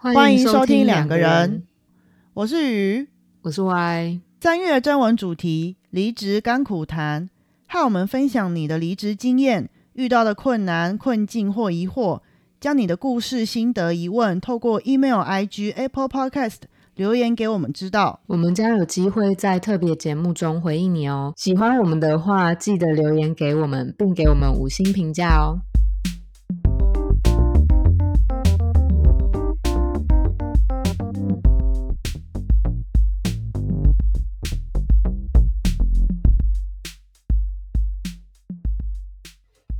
欢迎收听两两个人，，我是鱼。我是 Y。三月征文主题：离职甘苦谈，和我们分享你的离职经验、遇到的困难、困境或疑惑，将你的故事、心得、疑问透过 email、IG、Apple Podcast 留言给我们知道。我们将有机会在特别节目中回应你哦。喜欢我们的话，记得留言给我们，并给我们五星评价哦。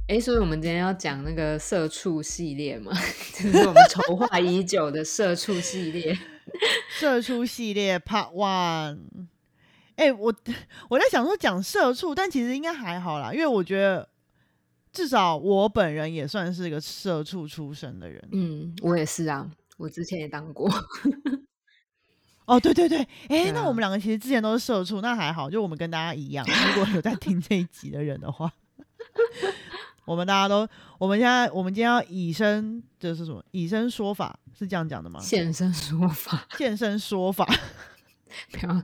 哎，所以我们今天要讲那个社畜系列嘛，就是我们筹 划已久的社畜系列。社畜系列 Part One。哎、我我在想说讲社畜，但其实应该还好啦，因为我觉得至少我本人也算是一个社畜出身的人。嗯，我也是啊，我之前也当过。哦，对对对，哎、那我们两个其实之前都是社畜，那还好，就我们跟大家一样。如果有在听这一集的人的话，我们大家都，我们现在我们今天要以身，这是什么？以身说法是这样讲的吗？现身说法，现身说法，不要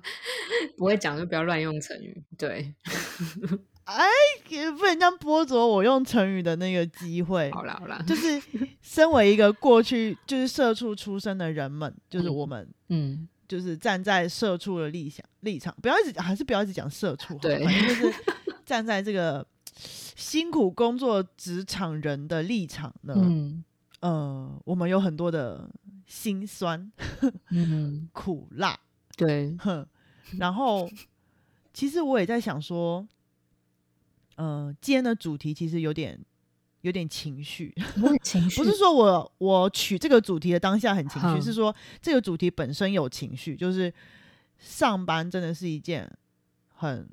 不会讲就不要乱用成语。对，也不能这样剥夺我用成语的那个机会。好啦好啦，就是身为一个过去就是社畜出身的人们，就是我们嗯，就是站在社畜的立想立场，不要一直还是不要一直讲社畜对反正就是站在这个辛苦工作职场人的立场呢，嗯。呃，我们有很多的辛酸嗯，苦辣，对，哼，然后其实我也在想说，呃，今天的主题其实有点有点情绪，情绪。不是说我我取这个主题的当下很情绪，是说这个主题本身有情绪，就是上班真的是一件很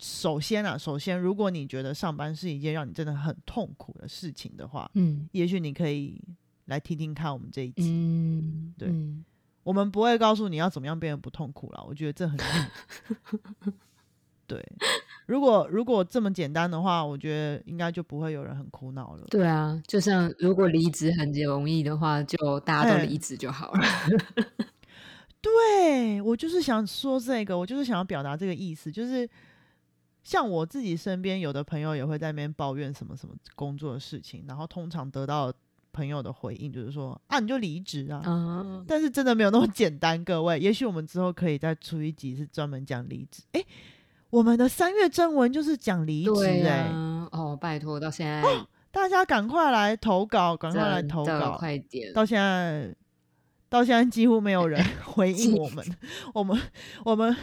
首先啊，首先如果你觉得上班是一件让你真的很痛苦的事情的话，嗯也许你可以来听听看我们这一集。嗯，对嗯我们不会告诉你要怎么样变得不痛苦了，我觉得这很 对。如果如果这么简单的话，我觉得应该就不会有人很苦恼了。对啊，就像如果离职很容易的话，就大家都嘿离职就好了。对我就是想说这个，我就是想要表达这个意思，就是像我自己身边有的朋友也会在那边抱怨什么什么工作的事情，然后通常得到朋友的回应就是说啊，你就离职啊。嗯，但是真的没有那么简单，各位。也许我们之后可以再出一集是专门讲离职。诶，我们的三月征文就是讲离职、对诶，啊，哦，拜托，到现在大家赶快来投稿，赶快来投稿。快点，到现在，到现在几乎没有人 回应我们，我们，我们，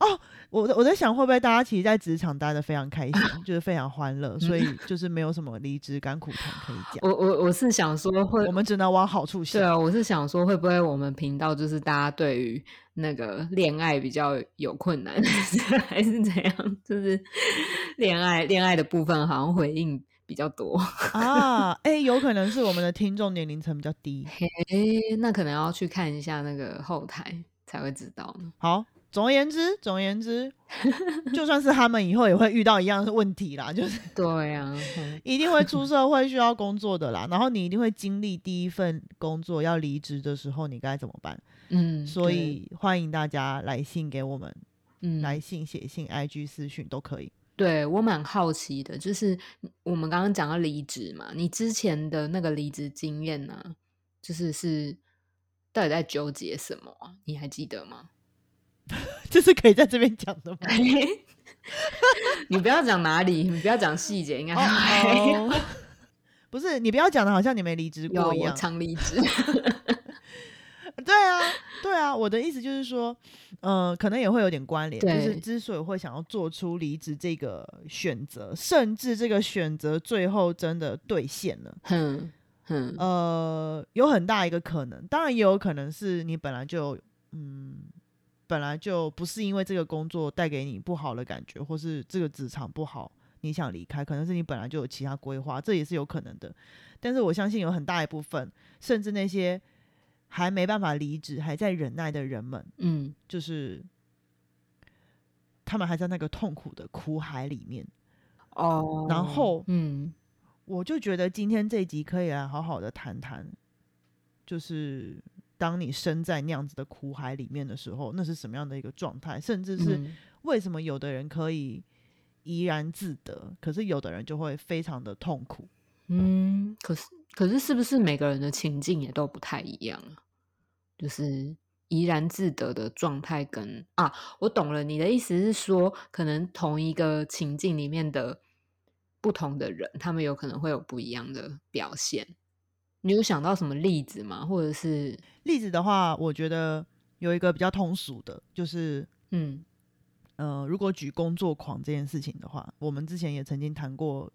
哦，我我在想，会不会大家其实，在职场待的非常开心，就是非常欢乐，所以就是没有什么离职甘苦谈可以讲，我我我是想说会我们只能往好处想。对啊，我是想说，会不会我们频道就是大家对于那个恋爱比较有困难，还是怎样？就是 恋爱恋爱的部分好像回应比较多。啊，哎、有可能是我们的听众年龄层比较低。嘿，那可能要去看一下那个后台才会知道呢。好，总而言之，总而言之，就算是他们以后也会遇到一样的问题啦，就是 对啊，嗯一定会出社会需要工作的啦，然后你一定会经历第一份工作要离职的时候，你该怎么办？嗯，所以欢迎大家来信给我们，嗯，来信、写信、IG 私讯都可以。对我蛮好奇的，就是我们刚刚讲到离职嘛，你之前的那个离职经验呢、就是是到底在纠结什么啊？你还记得吗？这是可以在这边讲的吗？你不要讲哪里，你不要讲细节，应该 不是你不要讲的好像你没离职过一样。常离职。对啊，对啊，我的意思就是说，嗯、可能也会有点关联。就是之所以会想要做出离职这个选择，甚至这个选择最后真的兑现了，嗯嗯，呃，有很大一个可能，当然也有可能是你本来就，嗯，本来就不是因为这个工作带给你不好的感觉，或是这个职场不好，你想离开，可能是你本来就有其他规划，这也是有可能的。但是我相信有很大一部分，甚至那些还没办法离职、还在忍耐的人们，嗯就是他们还在那个痛苦的苦海里面。哦，然后嗯我就觉得今天这一集可以来好好的谈谈，就是当你身在那样子的苦海里面的时候，那是什么样的一个状态？甚至是嗯为什么有的人可以怡然自得，可是有的人就会非常的痛苦。嗯，可是可是是不是每个人的情境也都不太一样啊？就是怡然自得的状态跟啊，我懂了，你的意思是说，可能同一个情境里面的不同的人，他们有可能会有不一样的表现。你有想到什么例子吗？或者是例子的话，我觉得有一个比较通俗的，就是嗯呃，如果举工作狂这件事情的话，我们之前也曾经谈过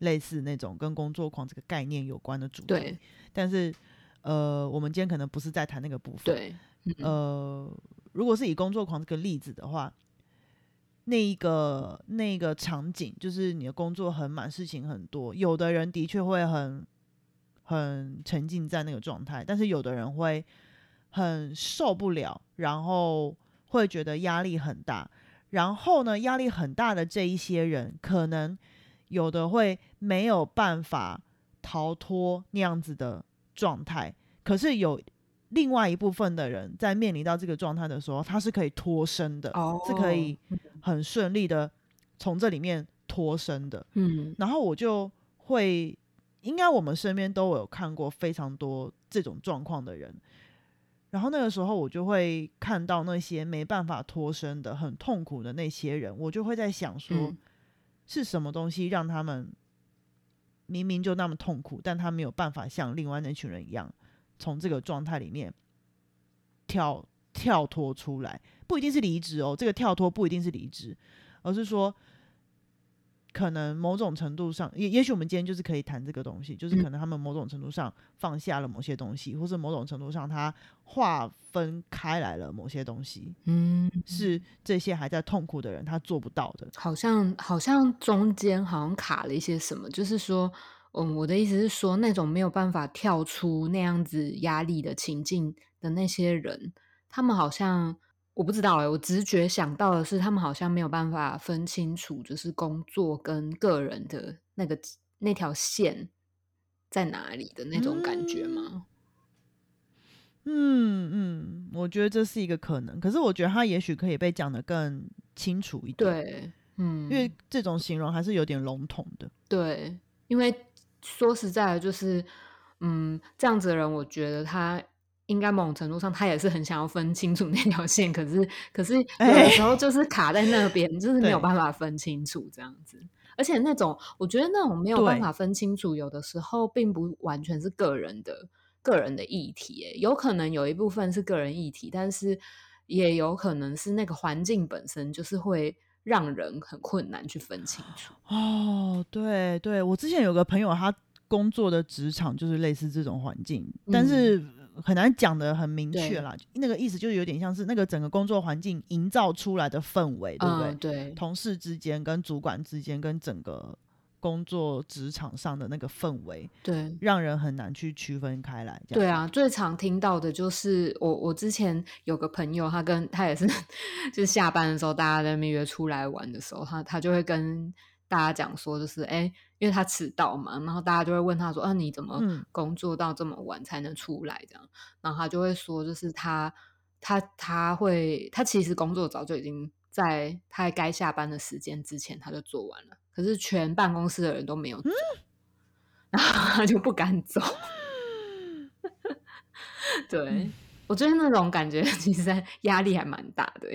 类似那种跟工作狂这个概念有关的主题。对但是呃，我们今天可能不是在谈那个部分。，对嗯呃，如果是以工作狂这个例子的话，那一个那一个场景，就是你的工作很满，事情很多，有的人的确会很很沉浸在那个状态，但是有的人会很受不了，然后会觉得压力很大。然后呢，压力很大的这一些人，可能有的会没有办法逃脱那样子的状态，可是有另外一部分的人在面临到这个状态的时候，他是可以脱身的，哦是可以很顺利的从这里面脱身的。嗯然后我就会，应该我们身边都有看过非常多这种状况的人。然后那个时候，我就会看到那些没办法脱身的、很痛苦的那些人，我就会在想说，嗯是什么东西让他们明明就那么痛苦，但他没有办法像另外那群人一样，从这个状态里面跳跳脱出来？不一定是离职哦，这个跳脱不一定是离职，而是说，可能某种程度上，也也许我们今天就是可以谈这个东西，就是嗯可能他们某种程度上放下了某些东西，或是某种程度上他划分开来了某些东西，嗯，是这些还在痛苦的人他做不到的。好像好像中间好像卡了一些什么，就是说，嗯，我的意思是说，那种没有办法跳出那样子压力的情境的那些人，他们好像我不知道哎、我直觉想到的是，他们好像没有办法分清楚，就是工作跟个人的那个那条线在哪里的那种感觉吗？嗯嗯，我觉得这是一个可能，可是我觉得他也许可以被讲得更清楚一点，，对，嗯，因为这种形容还是有点笼统的。对，因为说实在的，就是嗯，这样子的人，我觉得他应该某种程度上，他也是很想要分清楚那条线，可是可是有的时候就是卡在那边，就是没有办法分清楚这样子。而且那种，我觉得那种没有办法分清楚，有的时候并不完全是个人的个人的议题，诶，有可能有一部分是个人议题，但是也有可能是那个环境本身就是会让人很困难去分清楚。哦，对对，我之前有个朋友，他工作的职场就是类似这种环境，但嗯是很难讲的很明确啦。那个意思就是有点像是那个整个工作环境营造出来的氛围，对不对？嗯，对，同事之间、跟主管之间、跟整个工作职场上的那个氛围，对，让人很难去区分开来。对啊，最常听到的就是我，我之前有个朋友，他跟他也是，就是下班的时候，大家在那边约出来玩的时候，他他就会跟大家讲说，就是哎，因为他迟到嘛，然后大家就会问他说，啊，你怎么嗯工作到这么晚才能出来？这样，然后他就会说，就是他他他会，他其实工作早就已经在他该下班的时间之前他就做完了，可是全办公室的人都没有做，然后他就不敢走。对，我觉得那种感觉其实在压力还蛮大的。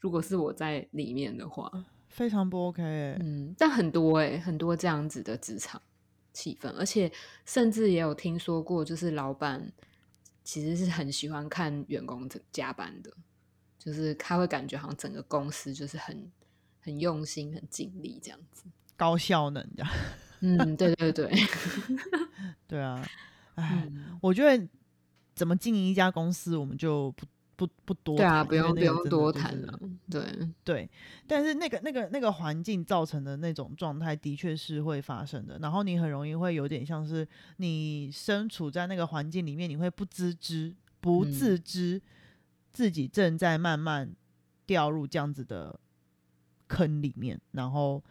如果是我在里面的话，非常不 OK 欸、嗯，但很多哎，很多这样子的职场气氛，而且甚至也有听说过，就是老板其实是很喜欢看员工加班的，就是他会感觉好像整个公司就是很很用心、很尽力这样子。高效能这样。嗯，对对对，对啊，哎，嗯，我觉得怎么经营一家公司，我们就不不不多对啊，不用不用多谈了，对，对，但是那个那个那个环境造成的那种状态，的确是会发生的。然后你很容易会有点像是你身处在那个环境里面，你会不自知、不嗯自知自己正在慢慢掉入这样子的坑里面，然后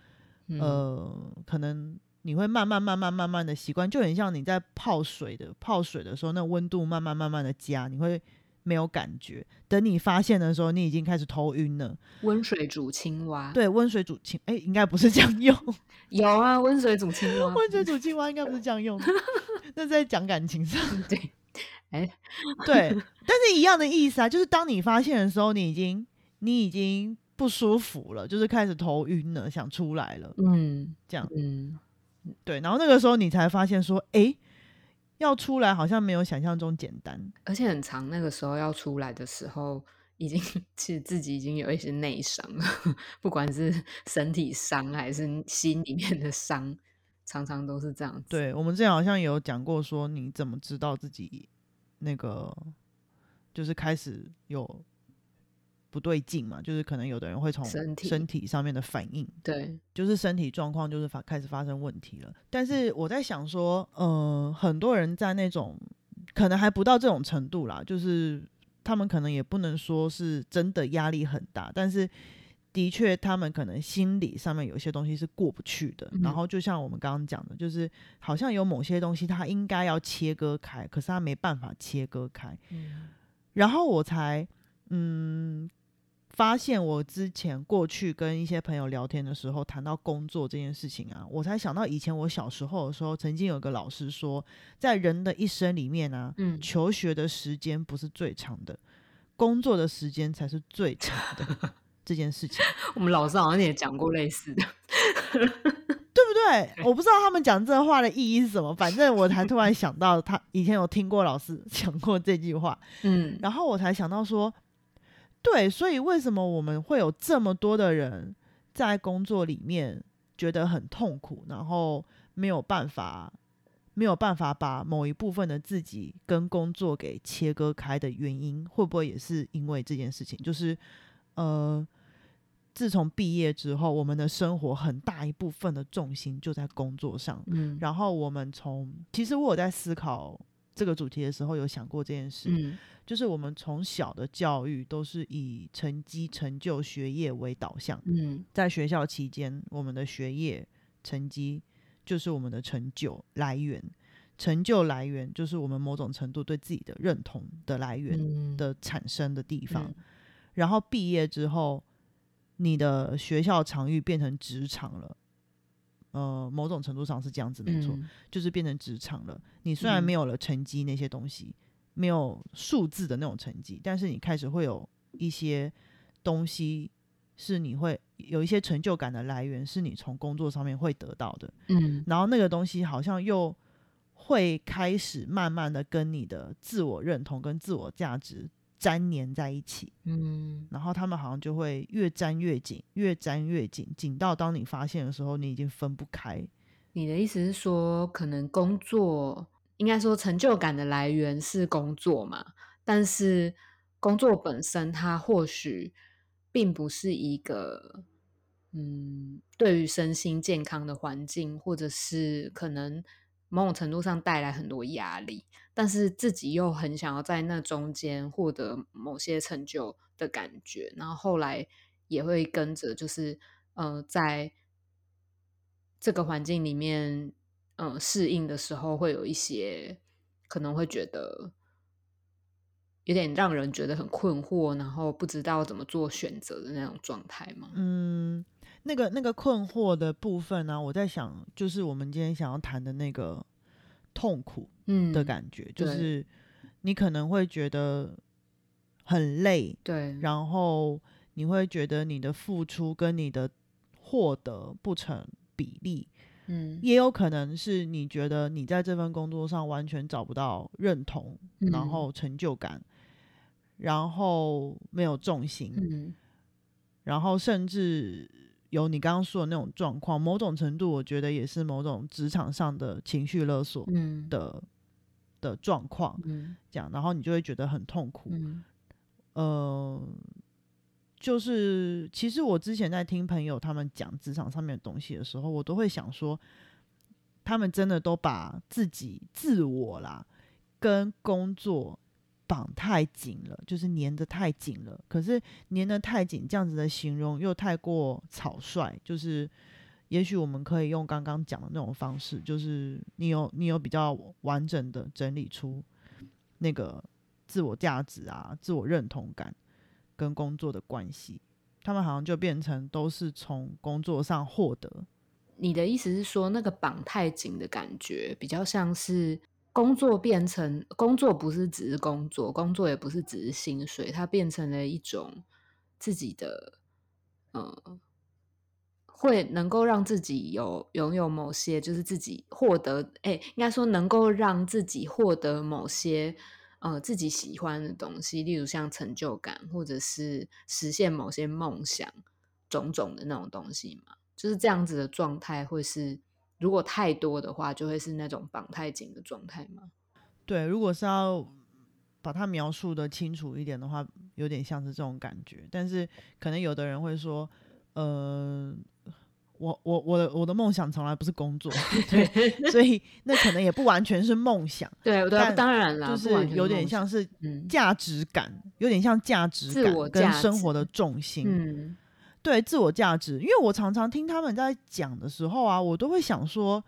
嗯呃，可能你会慢慢慢慢慢慢的习惯，就很像你在泡水的泡水的时候，那温度慢慢慢慢的加，你会没有感觉。等你发现的时候，你已经开始头晕了。温水煮青蛙，对，温水煮青，哎、应该不是这样用。有啊，温水煮青蛙，温水煮青蛙应该不是这样用，那在讲感情上。对，哎，对，但是一样的意思啊，就是当你发现的时候，你已经你已经不舒服了，就是开始头晕了，想出来了，嗯，这样嗯，对，然后那个时候你才发现说，诶，要出来好像没有想象中简单。而且很长，那个时候要出来的时候，已经 其实自己已经有一些内伤了，不管是身体伤还是心里面的伤，常常都是这样子。对我们之前好像有讲过，说你怎么知道自己那个就是开始有不对劲嘛？就是可能有的人会从身体身体上面的反应，对，就是身体状况就是发开始发生问题了。但是我在想说，呃，很多人在那种可能还不到这种程度啦，就是他们可能也不能说是真的压力很大，但是的确他们可能心理上面有些东西是过不去的。嗯然后就像我们刚刚讲的，就是好像有某些东西他应该要切割开，可是他没办法切割开。嗯然后我才嗯发现，我之前过去跟一些朋友聊天的时候，谈到工作这件事情啊，我才想到以前我小时候的时候，曾经有个老师说，在人的一生里面啊，嗯，求学的时间不是最长的，工作的时间才是最长的 这件事情，我们老师好像也讲过类似的。对不对？我不知道他们讲这话的意义是什么，反正我才突然想到，他以前有听过老师 讲过这句话，嗯，然后我才想到说，对，所以为什么我们会有这么多的人在工作里面觉得很痛苦，然后没有办法没有办法把某一部分的自己跟工作给切割开的原因，会不会也是因为这件事情？就是呃，自从毕业之后，我们的生活很大一部分的重心就在工作上，嗯，然后我们从其实我有在思考这个主题的时候，有想过这件事。嗯就是我们从小的教育都是以成绩、成就、学业为导向，嗯在学校期间，我们的学业成绩就是我们的成就来源，成就来源就是我们某种程度对自己的认同的来源嗯的产生的地方。嗯然后毕业之后，你的学校场域变成职场了。呃，某种程度上是这样子，没错，嗯就是变成职场了。你虽然嗯没有了成绩那些东西，没有数字的那种成绩，但是你开始会有一些东西是你会有一些成就感的来源，是你从工作上面会得到的。嗯然后那个东西好像又会开始慢慢的跟你的自我认同跟自我价值粘连在一起，嗯然后他们好像就会越粘越紧，越粘越紧，紧到当你发现的时候，你已经分不开。你的意思是说，可能工作应该说成就感的来源是工作嘛？但是工作本身它或许并不是一个嗯，对于身心健康的环境，或者是可能某种程度上带来很多压力，但是自己又很想要在那中间获得某些成就的感觉，然后后来也会跟着就是呃，在这个环境里面，呃，适应的时候会有一些可能会觉得有点让人觉得很困惑，然后不知道怎么做选择的那种状态吗？嗯，那个那个困惑的部分呢、我在想，就是我们今天想要谈的那个痛苦嗯的感觉，就是你可能会觉得很累，对，然后你会觉得你的付出跟你的获得不成比例，嗯。也有可能是你觉得你在这份工作上完全找不到认同，然嗯。后成就感，然后没有重心，嗯。然后甚至有你刚刚说的那种状况，某种程度我觉得也是某种职场上的情绪勒索嗯。的的状况，嗯。这样，然后你就会觉得很痛苦。嗯。呃，就是其实我之前在听朋友他们讲职场上面的东西的时候，我都会想说，他们真的都把自己自我啦跟工作绑太紧了，就是粘得太紧了。可是粘得太紧这样子的形容又太过草率，就是也许我们可以用刚刚讲的那种方式，就是你有你有比较完整的整理出那个自我价值啊、自我认同感跟工作的关系，他们好像就变成都是从工作上获得。你的意思是说，那个绑太紧的感觉，比较像是工作变成工作，不是只是工作，工作也不是只是薪水，它变成了一种自己的，呃，会能够让自己有拥有某些，就是自己获得，哎，应该说能够让自己获得某些，呃，自己喜欢的东西，例如像成就感，或者是实现某些梦想，种种的那种东西嘛。就是这样子的状态，会是如果太多的话，就会是那种绑太紧的状态吗？对，如果是要把它描述的清楚一点的话，有点像是这种感觉。但是可能有的人会说，呃，我我我的我的梦想从来不是工作，对，所以那可能也不完全是梦想。对，对，当然啦，就是有点像是价值感，有点像价值感跟生活的重心。嗯。对自我价值，因为我常常听他们在讲的时候啊，我都会想说，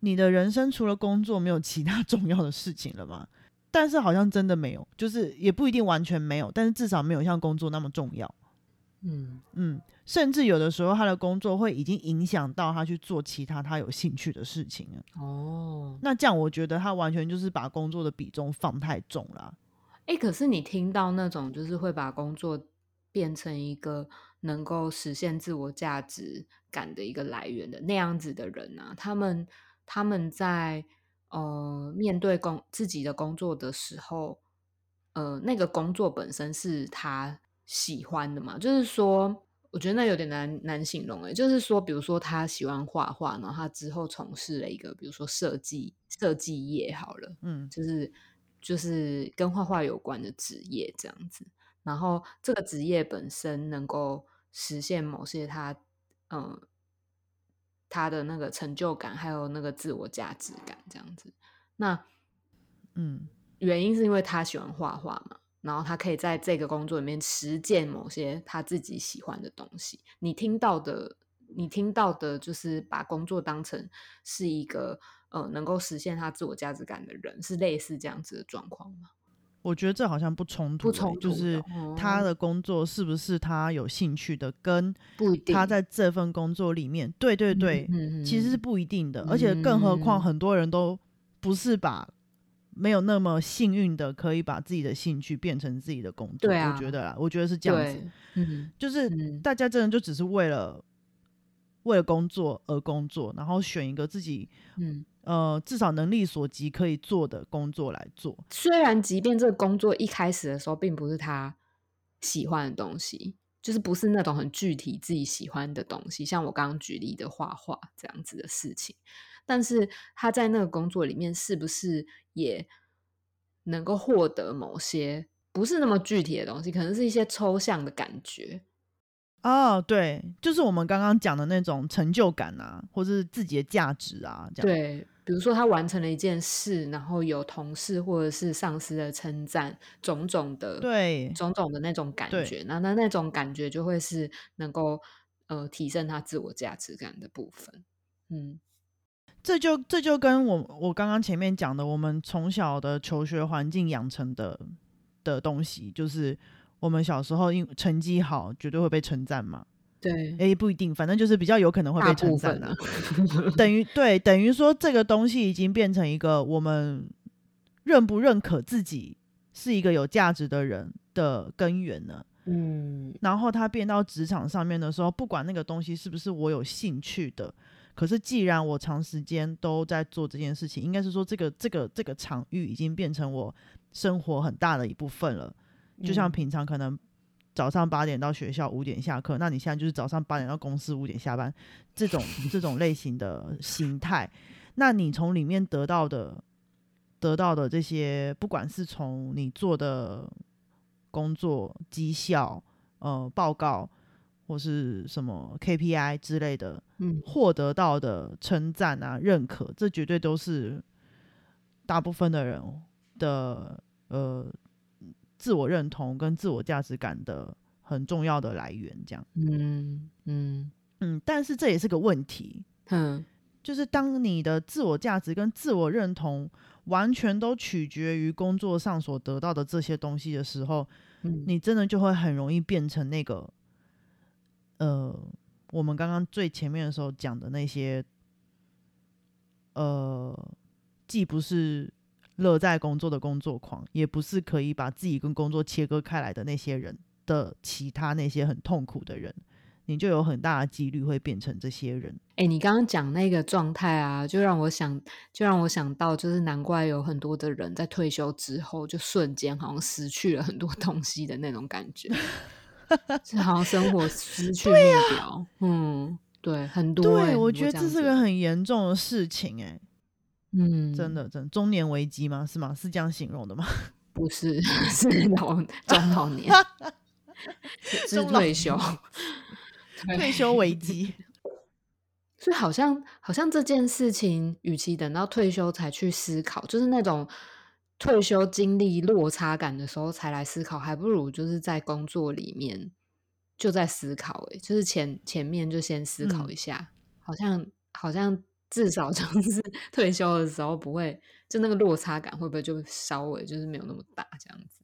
你的人生除了工作没有其他 重要的事情了吗？但是好像真的没有，就是也不一定完全没有，但是至少没有像工作那么重要。嗯嗯，甚至有的时候他的工作会已经影响到他去做其他他有兴趣的事情了。哦，那这样我觉得他完全就是把工作的比重放太重了。哎，可是你听到那种就是会把工作变成一个。能够实现自我价值感的一个来源的那样子的人啊，他们他们在呃面对工自己的工作的时候，呃，那个工作本身是他喜欢的嘛？就是说，我觉得那有点难难形容诶。就是说，比如说他喜欢画画，然后他之后从事了一个比如说设计设计业好了，嗯，就是就是跟画画有关的职业这样子。然后这个职业本身能够实现某些他，嗯，他的那个成就感，还有那个自我价值感，这样子。那，嗯，原因是因为他喜欢画画嘛，然后他可以在这个工作里面实践某些他自己喜欢的东西。你听到的，你听到的就是把工作当成是一个，呃，能够实现他自我价值感的人，是类似这样子的状况吗？我觉得这好像不冲突，就是他的工作是不是他有兴趣的，跟他在这份工作里面，对对对，其实是不一定的。而且更何况很多人都不是把没有那么幸运的，可以把自己的兴趣变成自己的工作。我觉得啦，我觉得是这样子，嗯，就是大家真的就只是为了为了工作而工作，然后选一个自己，嗯。呃，至少能力所及可以做的工作来做。虽然，即便这个工作一开始的时候并不是他喜欢的东西，就是不是那种很具体自己喜欢的东西，像我刚刚举例的画画这样子的事情，但是他在那个工作里面是不是也能够获得某些不是那么具体的东西，可能是一些抽象的感觉。哦，对，就是我们刚刚讲的那种成就感啊，或者是自己的价值啊，这样对。比如说，他完成了一件事，然后有同事或者是上司的称赞，种种的，对，种种的那种感觉，那那那种感觉就会是能够呃提升他自我价值感的部分。嗯，这就这就跟我我刚刚前面讲的，我们从小的求学环境养成的的东西，就是我们小时候因成绩好，绝对会被称赞嘛。对，哎，不一定，反正就是比较有可能会被称赞的。等于对，等于说这个东西已经变成一个我们认不认可自己是一个有价值的人的根源了。嗯，然后他变到职场上面的时候，不管那个东西是不是我有兴趣的，可是既然我长时间都在做这件事情，应该是说这个这个这个场域已经变成我生活很大的一部分了。就像平常可能。早上八点到学校，五点下课。那你现在就是早上八点到公司，五点下班，这种这种类型的形态。那你从里面得到的，得到的这些，不管是从你做的工作绩效、呃报告，或是什么 KPI 之类的，嗯，获得到的称赞啊、认可，这绝对都是大部分的人的呃。自我认同跟自我价值感的很重要的来源，这样。嗯嗯，嗯，但是这也是个问题，嗯就是当你的自我价值跟自我认同完全都取决于工作上所得到的这些东西的时候，嗯，你真的就会很容易变成那个，呃，我们刚刚最前面的时候讲的那些，呃，既不是乐在工作的工作狂，也不是可以把自己跟工作切割开来的那些人的其他那些很痛苦的人，你就有很大的几率会变成这些人。哎、你刚刚讲那个状态啊，就让我想，就让我想到，就是难怪有很多的人在退休之后，就瞬间好像失去了很多东西的那种感觉，就好像生活失 去目标。嗯，对，很多、欸。对，我觉得这是个很严重的事情、欸，嗯，真的，真的中年危机吗？是吗？是这样形容的吗？不是是老中老年，中退休。退休危机。所以好像好像这件事情，与其等到退休才去思考，就是那种退休经历落差感的时候才来思考，还不如就是在工作里面就在思考、欸，就是前前面就先思考嗯一下，好像好像至少就是 退休的时候不会，就那个落差感会不会就稍微就是没有那么大这样子？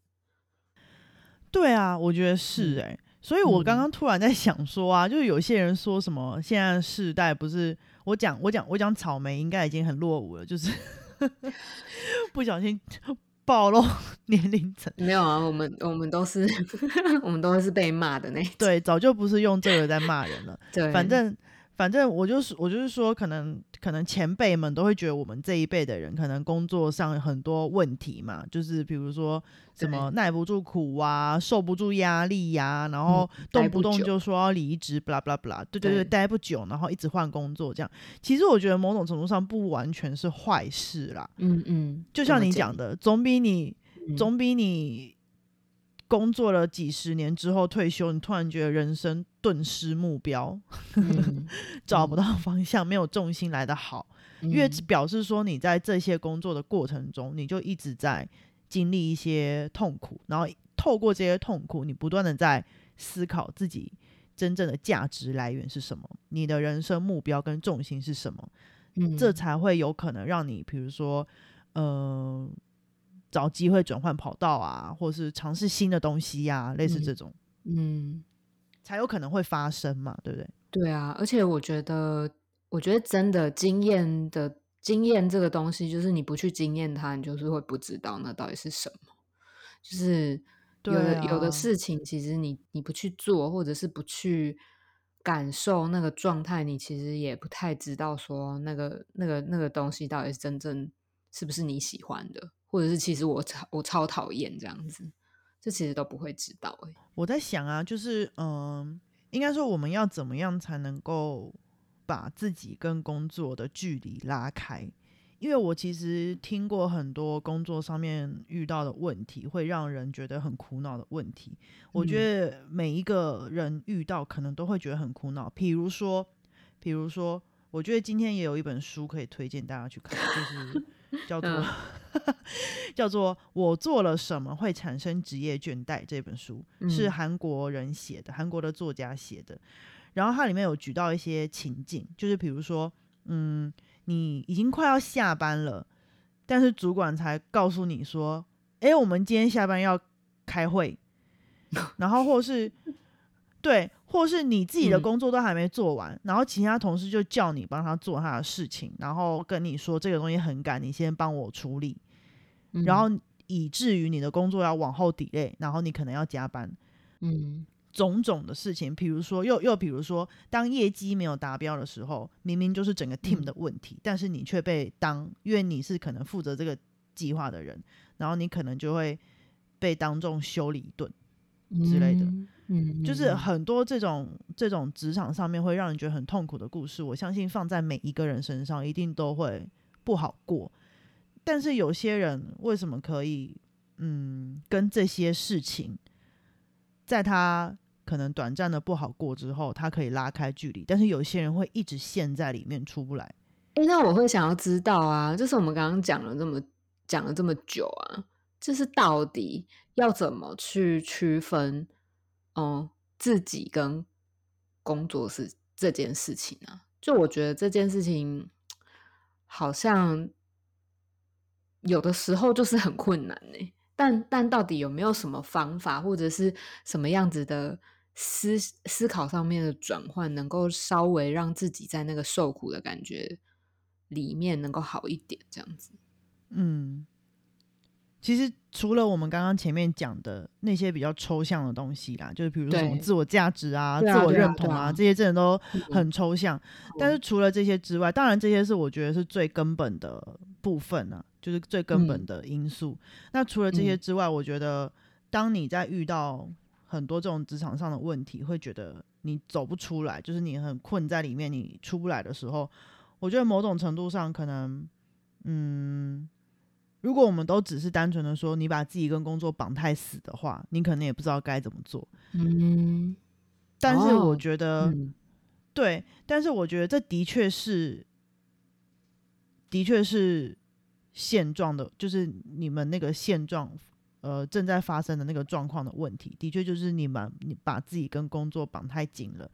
对啊，我觉得是哎、所以我刚嗯刚突然在想说啊，就是有些人说什么现在世代不是我讲我讲我讲草莓应该已经很落伍了，就是 不小心暴露 年龄层。没有啊，我们我们都是我们都是被骂的那对，早就不是用这个在骂人了。对，反正反正我就是我就是说，可能可能前辈们都会觉得我们这一辈的人可能工作上很多问题嘛，就是比如说什么耐不住苦啊，受不住压力呀、然后嗯动不动就说要离职，blah blah blah，对对对，待不久，然后一直换工作这样。其实我觉得某种程度上不完全是坏事啦，嗯嗯，就像你讲的，总比你嗯。总比你工作了几十年之后退休，你突然觉得人生顿失目标，嗯找不到方向，没有重心来的好，因为嗯。表示说你在这些工作的过程中，你就一直在经历一些痛苦，然后透过这些痛苦，你不断的在思考自己真正的价值来源是什么，你的人生目标跟重心是什么，这嗯才会有可能让你，比如说，呃，找机会转换跑道啊，或是尝试新的东西呀、类似这嗯种，嗯，才有可能会发生嘛，对不对？对啊，而且我觉得，我觉得真的经验的经验这个东西，就是你不去经验它，你就是会不知道那到底是什么。就是有的、对有的啊事情，其实你你不去做，或者是不去感受那个状态，你其实也不太知道说那个那个那个东西到底是真正是不是你喜欢的，或者是其实我超我超讨厌这样子，这其实都不会知道哎、我在想啊，就是嗯、应该说我们要怎么样才能够把自己跟工作的距离拉开？因为我其实听过很多工作上面遇到的问题，会让人觉得很苦恼的问题。我觉得每一个人遇到可能都会觉得很苦恼。比如说，比如说，我觉得今天也有一本书可以推荐大家去看，就是叫做、嗯 叫做《我做了什么会产生职业倦怠》这本书，是嗯。韩国人写的，韩国的作家写的。然后它里面有举到一些情境，就是比如说，嗯，你已经快要下班了，但是主管才告诉你说，哎，我们今天下班要开会，然后或是对，或是你自己的嗯。工作都还没做完，然后其他同事就叫你帮他做他的事情，然后跟你说这个东西很赶，你先帮我处理，然后以至于你的工作要往后 delay，然后你可能要加班，嗯。种种的事情，比如说又又比如说，当业绩没有达标的时候，明明就是整个 team 嗯。的问题，但是你却被当，因为你是可能负责这个计划的人，然后你可能就会被当众修理一顿，之类的嗯，嗯，就是嗯。很多这种这种职场上面会让人觉得很痛苦的故事，我相信放在每一个人身上一定都会不好过。但是有些人为什么可以，嗯，跟这些事情，在他可能短暂的不好过之后，他可以拉开距离，但是有些人会一直陷在里面出不来。诶，那我会想要知道啊，就是我们刚刚讲了这么讲了这么久啊，就是到底要怎么去区分，嗯，自己跟工作是这件事情啊。就我觉得这件事情好像有的时候就是很困难呢。但但到底有没有什么方法，或者是什么样子的思思考上面的转换，能够稍微让自己在那个受苦的感觉里面能够好一点？这样子，嗯。其实除了我们刚刚前面讲的那些比较抽象的东西啦，就是比如说什么自我价值啊、自我认同啊，这些真的都很抽象。但是除了这些之外，当然这些是我觉得是最根本的部分呢，就是最根本的因素。那除了这些之外，我觉得当你在遇到很多这种职场上的问题，会觉得你走不出来，就是你很困在里面，你出不来的时候，我觉得某种程度上可能，嗯。如果我们都只是单纯的说你把自己跟工作绑太死的话，你可能也不知道该怎么做。嗯，但是我觉得，对，但是我觉得这的确是，的确是现状的，就是你们那个现状，呃，正在发生的那个状况的问题，的确就是你们你把自己跟工作绑太紧了，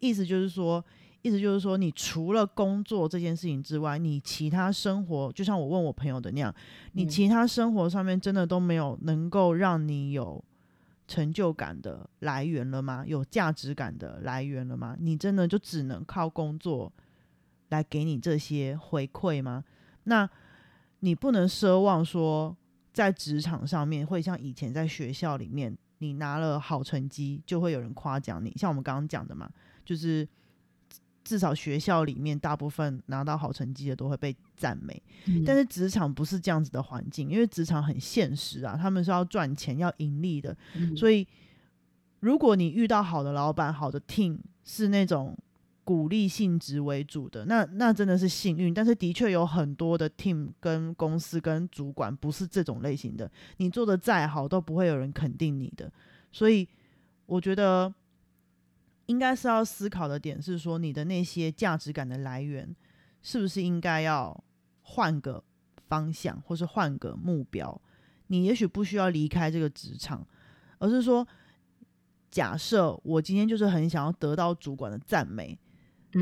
意思就是说。意思就是说，你除了工作这件事情之外，你其他生活，就像我问我朋友的那样，你其他生活上面真的都没有能够让你有成就感的来源了吗？有价值感的来源了吗？你真的就只能靠工作来给你这些回馈吗？那你不能奢望说，在职场上面会像以前在学校里面，你拿了好成绩就会有人夸奖你，像我们刚刚讲的嘛，就是。至少学校里面，大部分拿到好成绩的都会被赞美。但是职场不是这样子的环境，因为职场很现实啊，他们是要赚钱、要盈利的。所以，如果你遇到好的老板、好的 team，是那种鼓励性质为主的，那那真的是幸运。但是，的确有很多的 team 跟公司跟主管不是这种类型的，你做的再好，都不会有人肯定你的。所以，我觉得。应该是要思考的点是说，你的那些价值感的来源，是不是应该要换个方向，或是换个目标？你也许不需要离开这个职场，而是说，假设我今天就是很想要得到主管的赞美，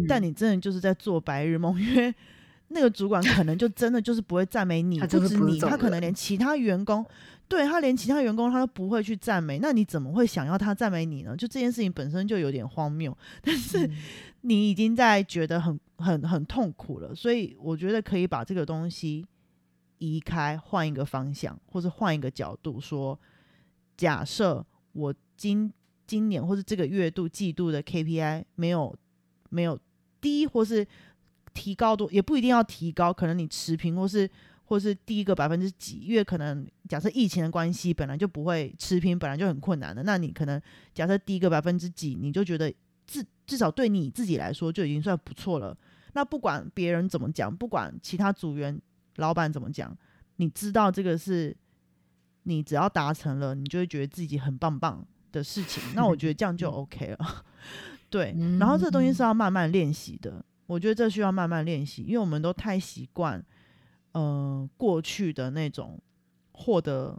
但你真的就是在做白日梦，因为那个主管可能就真的就是不会赞美你，不止你，他可能连其他员工。对他连其他员工他都不会去赞美，那你怎么会想要他赞美你呢？就这件事情本身就有点荒谬，但是 你已经在觉得很很很痛苦了，所以我觉得可以把这个东西移开，换一个方向，或者换一个角度说，假设我今今年或是这个月度季度的 KPI 没有没有低，或是提高多，也不一定要提高，可能你持平或是。或是第一个百分之几，因为可能假设疫情的关系，本来就不会持平，本来就很困难的。那你可能假设第一个百分之几，你就觉得至至少对你自己来说就已经算不错了。那不管别人怎么讲，不管其他组员、老板怎么讲，你知道这个是你只要达成了，你就会觉得自己很棒棒的事情。那我觉得这样就 OK 了。对，然后这东西是要慢慢练习的。我觉得这需要慢慢练习，因为我们都太习惯。呃，过去的那种获得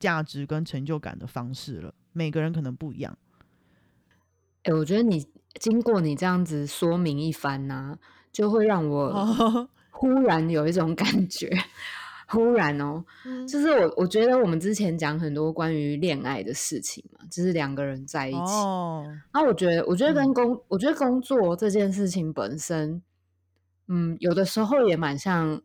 价值跟成就感的方式了，每个人可能不一样。哎，我觉得你经过你这样子说明一番呢，就会让我 忽然有一种感觉，忽然哦，就是我我觉得我们之前讲很多关于恋爱的事情嘛，就是两个人在一起，哦，那我觉得，我觉得跟工，我觉得工作这件事情本身，嗯，有的时候也蛮像。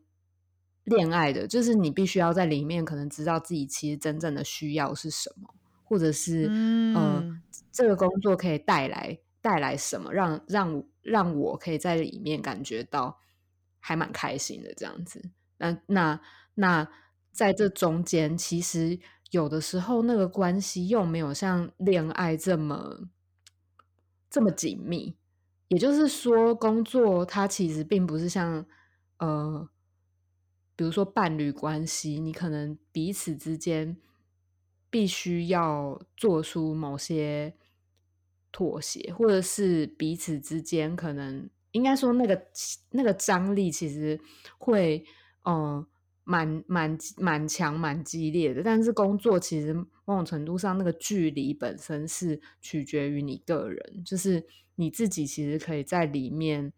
恋爱的，就是你必须要在里面可能知道自己其实真正的需要是什么，或者是呃，这个工作可以带来带来什么，让让让我可以在里面感觉到还蛮开心的这样子。那那那在这中间，其实有的时候那个关系又没有像恋爱这么这么紧密。也就是说，工作它其实并不是像呃。比如说伴侣关系，你可能彼此之间必须要做出某些妥协，或者是彼此之间可能应该说那个那个张力其实会，嗯，蛮蛮蛮强、蛮激烈的。但是工作其实某种程度上，那个距离本身是取决于你个人，就是你自己其实可以在里面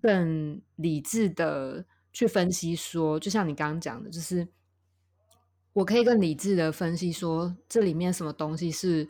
更理智的去分析，说，就像你刚刚讲的，就是我可以更理智的分析说，这里面什么东西是，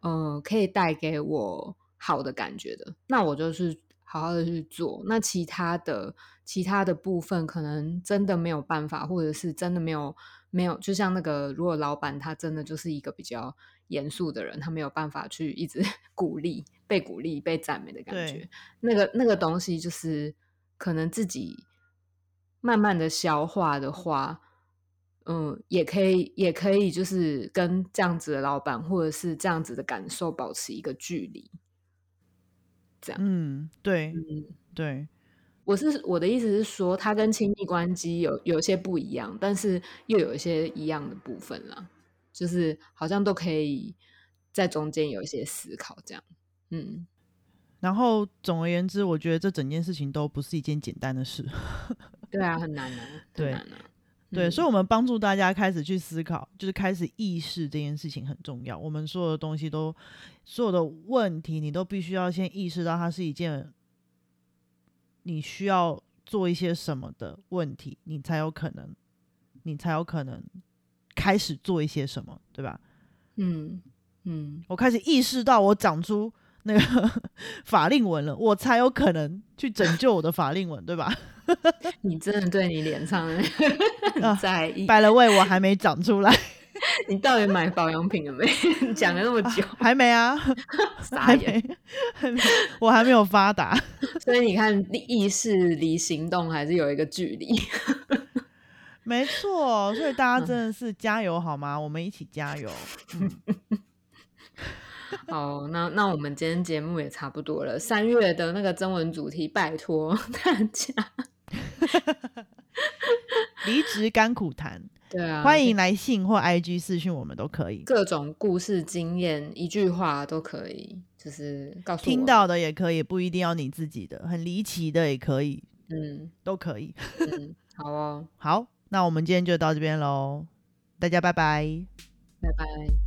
嗯，可以带给我好的感觉的，那我就是好好的去做。那其他的。其他的部分可能真的没有办法，或者是真的没有没有，就像那个，如果老板他真的就是一个比较严肃的人，他没有办法去一直 鼓励、被鼓励、被赞美的感觉，那个那个东西就是可能自己慢慢的消化的话，嗯，也可以也可以就是跟这样子的老板或者是这样子的感受保持一个距离，这样，嗯，对，对。我是我的意思是说，它跟亲密关系有有些不一样，但是又有一些一样的部分啦，就是好像都可以在中间有一些思考，这样，嗯。然后总而言之，我觉得这整件事情都不是一件简单的事。对啊，很难啊，对啊，对，所以，我们帮助大家开始去思考，就是开始意识这件事情很重要。我们所有的东西都，所有的问题，你都必须要先意识到它是一件。你需要做一些什么的问题，你才有可能，你才有可能开始做一些什么，对吧？嗯嗯，我开始意识到我长出那个 法令纹了，我才有可能去拯救我的法令纹，对吧？你真的对你脸上在意，摆了位我还没长出来。你到底买保养品了没？讲了那么久，还没啊？傻眼，我还没有发达。所以你看，意识离行动还是有一个距离。没错，所以大家真的是加油好吗？我们一起加油。好，那那我们今天节目也差不多了。三月的那个征文主题，拜托 大家，离职甘苦谈。对啊，欢迎来信或 IG 私讯，我们都可以。各种故事经验，一句话都可以，就是告诉听到的也可以，不一定要你自己的，很离奇的也可以，嗯，都可以。嗯，好哦，好，那我们今天就到这边喽，大家拜拜，拜拜。